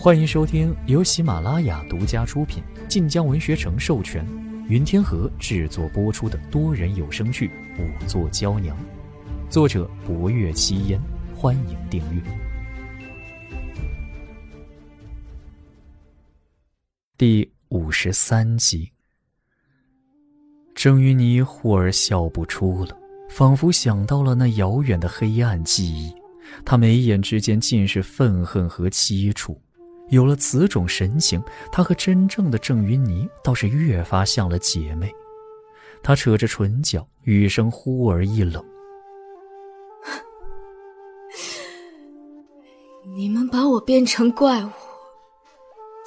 欢迎收听由喜马拉雅独家出品、晋江文学城授权、云天河制作播出的多人有声剧《五座娇娘》，作者：博月七烟。欢迎订阅第五十三集。郑云霓忽而笑不出了，仿佛想到了那遥远的黑暗记忆，她眉眼之间尽是愤恨和凄楚。有了此种神情，她和真正的郑云霓倒是越发像了姐妹。她扯着唇角，语声忽而一冷：“你们把我变成怪物，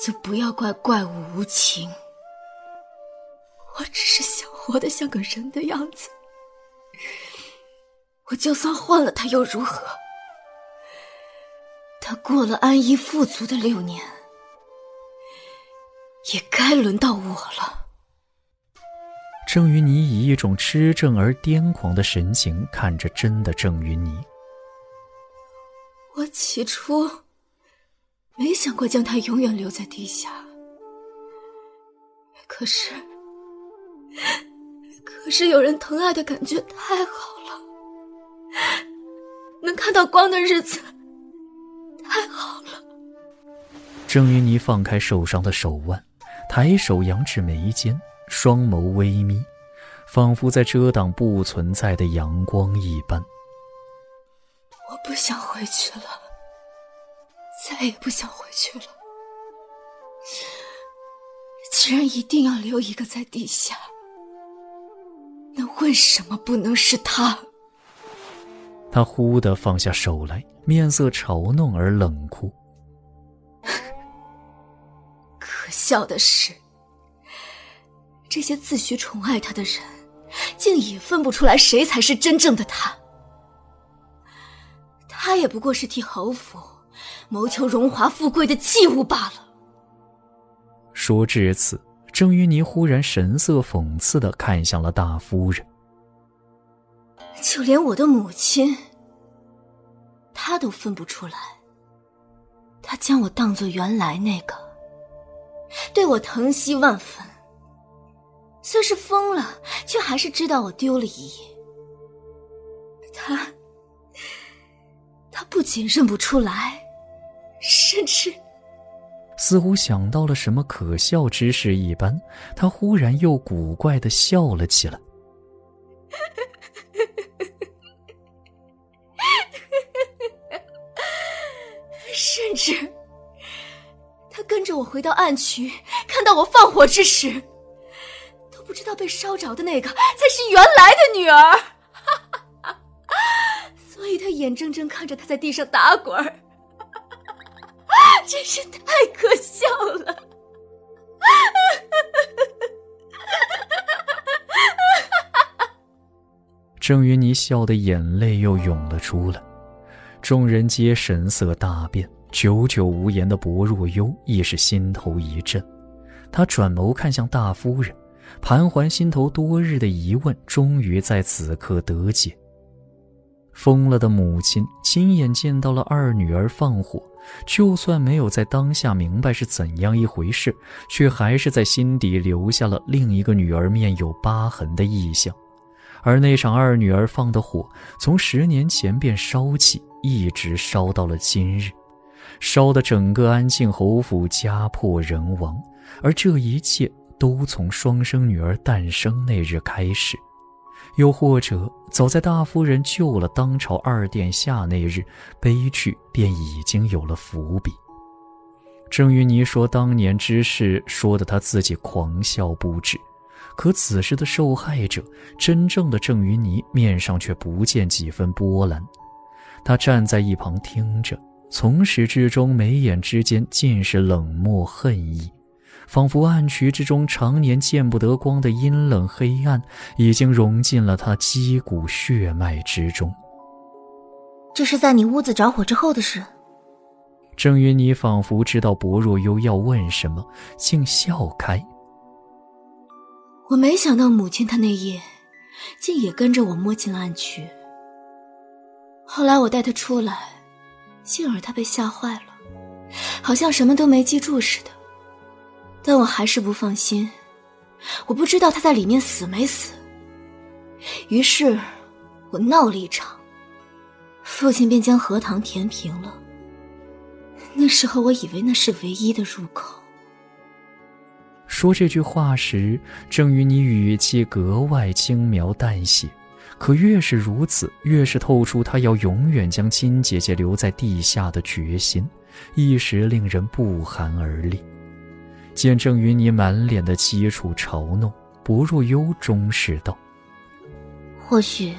就不要怪怪物无情。我只是想活得像个人的样子。我就算换了他又如何？”他过了安逸富足的六年，也该轮到我了。郑云妮以一种痴症而癫狂的神情看着真的郑云妮。我起初没想过将他永远留在地下，可是，可是有人疼爱的感觉太好了，能看到光的日子。太好了。郑云霓放开受伤的手腕，抬手扬至眉间，双眸微眯，仿佛在遮挡不存在的阳光一般。我不想回去了，再也不想回去了。既然一定要留一个在地下，那为什么不能是他？他忽地放下手来。面色嘲弄而冷酷。可笑的是，这些自诩宠爱他的人，竟也分不出来谁才是真正的他。他也不过是替侯府谋求荣华富贵的器物罢了。说至此，郑云霓忽然神色讽刺的看向了大夫人。就连我的母亲。他都分不出来，他将我当做原来那个，对我疼惜万分。虽是疯了，却还是知道我丢了一夜。他，他不仅认不出来，甚至似乎想到了什么可笑之事一般，他忽然又古怪的笑了起来。甚至，他跟着我回到暗渠，看到我放火之时，都不知道被烧着的那个才是原来的女儿，所以他眼睁睁看着她在地上打滚，真是太可笑了。郑云霓笑得眼泪又涌了出来，众人皆神色大变。久久无言的薄若幽亦是心头一震，他转眸看向大夫人，盘桓心头多日的疑问终于在此刻得解。疯了的母亲亲眼见到了二女儿放火，就算没有在当下明白是怎样一回事，却还是在心底留下了另一个女儿面有疤痕的意象。而那场二女儿放的火，从十年前便烧起，一直烧到了今日。烧得整个安庆侯府家破人亡，而这一切都从双生女儿诞生那日开始，又或者早在大夫人救了当朝二殿下那日，悲剧便已经有了伏笔。郑云霓说当年之事说的她自己狂笑不止，可此时的受害者真正的郑云霓面上却不见几分波澜，她站在一旁听着。从始至终，眉眼之间尽是冷漠恨意，仿佛暗渠之中常年见不得光的阴冷黑暗，已经融进了他肌骨血脉之中。这是在你屋子着火之后的事。郑云你仿佛知道薄若幽要问什么，竟笑开。我没想到母亲她那夜，竟也跟着我摸进了暗渠。后来我带她出来。静儿他被吓坏了，好像什么都没记住似的。但我还是不放心，我不知道他在里面死没死。于是，我闹了一场，父亲便将荷塘填平了。那时候我以为那是唯一的入口。说这句话时，郑与你语气格外轻描淡写，可越是如此，越是透出他要永远将亲姐姐留在地下的决心，一时令人不寒而栗。见郑于你满脸的凄楚嘲弄，薄若幽终是道：“或许，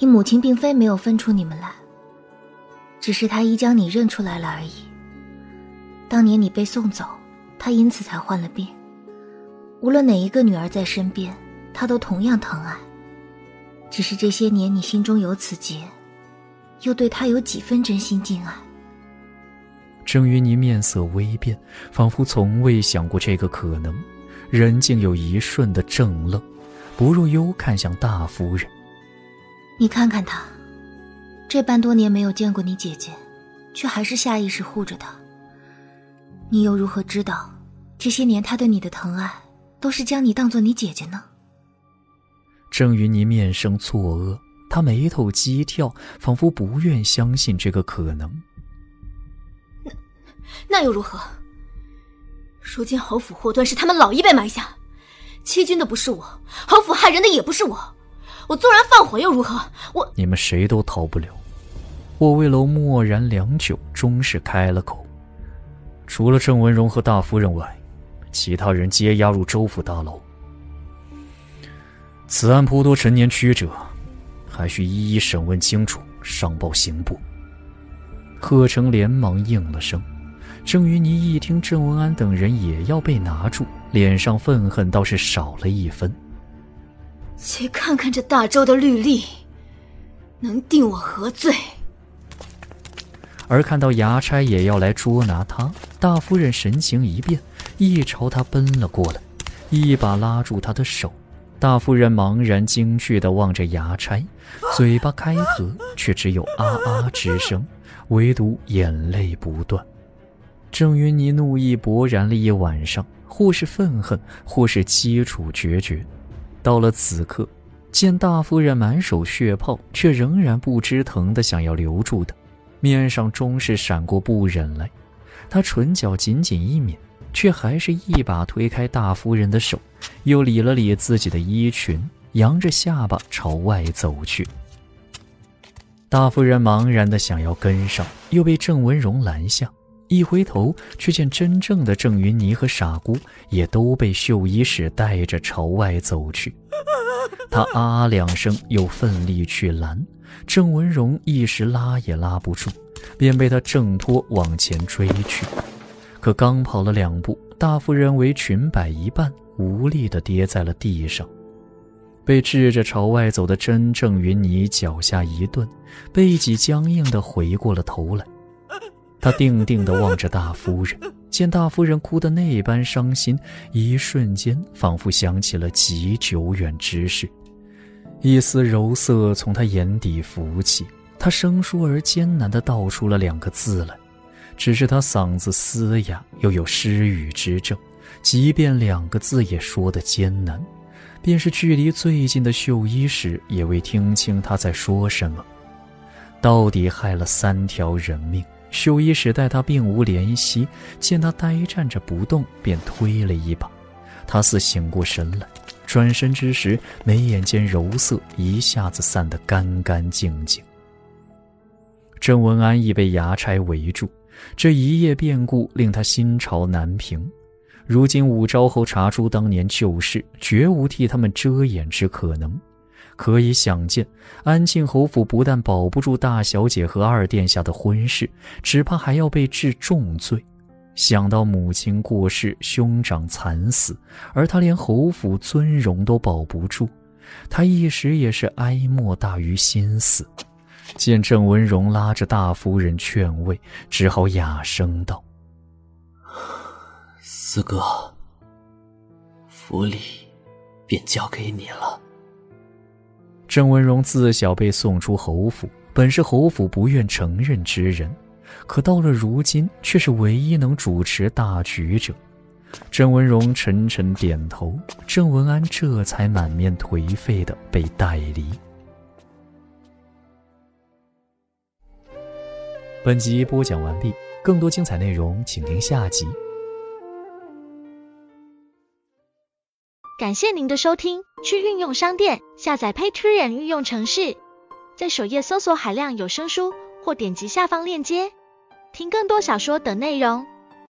你母亲并非没有分出你们来。”只是她已将你认出来了而已。当年你被送走，她因此才患了病。无论哪一个女儿在身边，她都同样疼爱。只是这些年你心中有此结，又对他有几分真心敬爱。郑云妮面色微变，仿佛从未想过这个可能，人竟有一瞬的怔愣。不若幽看向大夫人，你看看他。这般多年没有见过你姐姐，却还是下意识护着她。你又如何知道，这些年他对你的疼爱，都是将你当做你姐姐呢？郑云霓面生错愕，她眉头激跳，仿佛不愿相信这个可能。那那又如何？如今侯府祸端是他们老一辈埋下，欺君的不是我，侯府害人的也不是我。我纵然放火又如何？我你们谁都逃不了。霍威楼默然良久，终是开了口：“除了郑文荣和大夫人外，其他人皆押入州府大牢。此案颇多陈年曲折，还需一一审问清楚，上报刑部。”贺成连忙应了声。郑云霓一听郑文安等人也要被拿住，脸上愤恨倒是少了一分。且看看这大周的律例，能定我何罪？而看到衙差也要来捉拿他，大夫人神情一变，一朝他奔了过来，一把拉住他的手。大夫人茫然惊惧地望着衙差，嘴巴开合，却只有啊啊之声，唯独眼泪不断。郑云霓怒意勃然了一晚上，或是愤恨，或是凄楚决绝。到了此刻，见大夫人满手血泡，却仍然不知疼的想要留住她，面上终是闪过不忍来。他唇角紧紧一抿，却还是一把推开大夫人的手，又理了理自己的衣裙，扬着下巴朝外走去。大夫人茫然的想要跟上，又被郑文荣拦下。一回头，却见真正的郑云霓和傻姑也都被绣衣使带着朝外走去。他啊两声，又奋力去拦，郑文荣一时拉也拉不住，便被他挣脱往前追去。可刚跑了两步，大夫人为裙摆一半，无力地跌在了地上。被掷着朝外走的真正云霓脚下一顿，背脊僵硬地回过了头来。他定定地望着大夫人，见大夫人哭得那般伤心，一瞬间仿佛想起了极久远之事，一丝柔色从他眼底浮起。他生疏而艰难地道出了两个字来，只是他嗓子嘶哑，又有失语之症，即便两个字也说得艰难，便是距离最近的秀衣使也未听清他在说什么。到底害了三条人命。秀衣使待他并无怜惜，见他呆站着不动，便推了一把。他似醒过神来，转身之时，眉眼间柔色一下子散得干干净净。郑文安已被衙差围住，这一夜变故令他心潮难平。如今武昭侯查出当年旧事，绝无替他们遮掩之可能。可以想见，安庆侯府不但保不住大小姐和二殿下的婚事，只怕还要被治重罪。想到母亲过世，兄长惨死，而他连侯府尊荣都保不住，他一时也是哀莫大于心死。见郑文荣拉着大夫人劝慰，只好哑声道：“四哥，府里便交给你了。”郑文荣自小被送出侯府，本是侯府不愿承认之人，可到了如今，却是唯一能主持大局者。郑文荣沉沉点头，郑文安这才满面颓废的被带离。本集播讲完毕，更多精彩内容请听下集。感谢您的收听，去运用商店下载 Patreon 运用城市，在首页搜索海量有声书，或点击下方链接听更多小说等内容。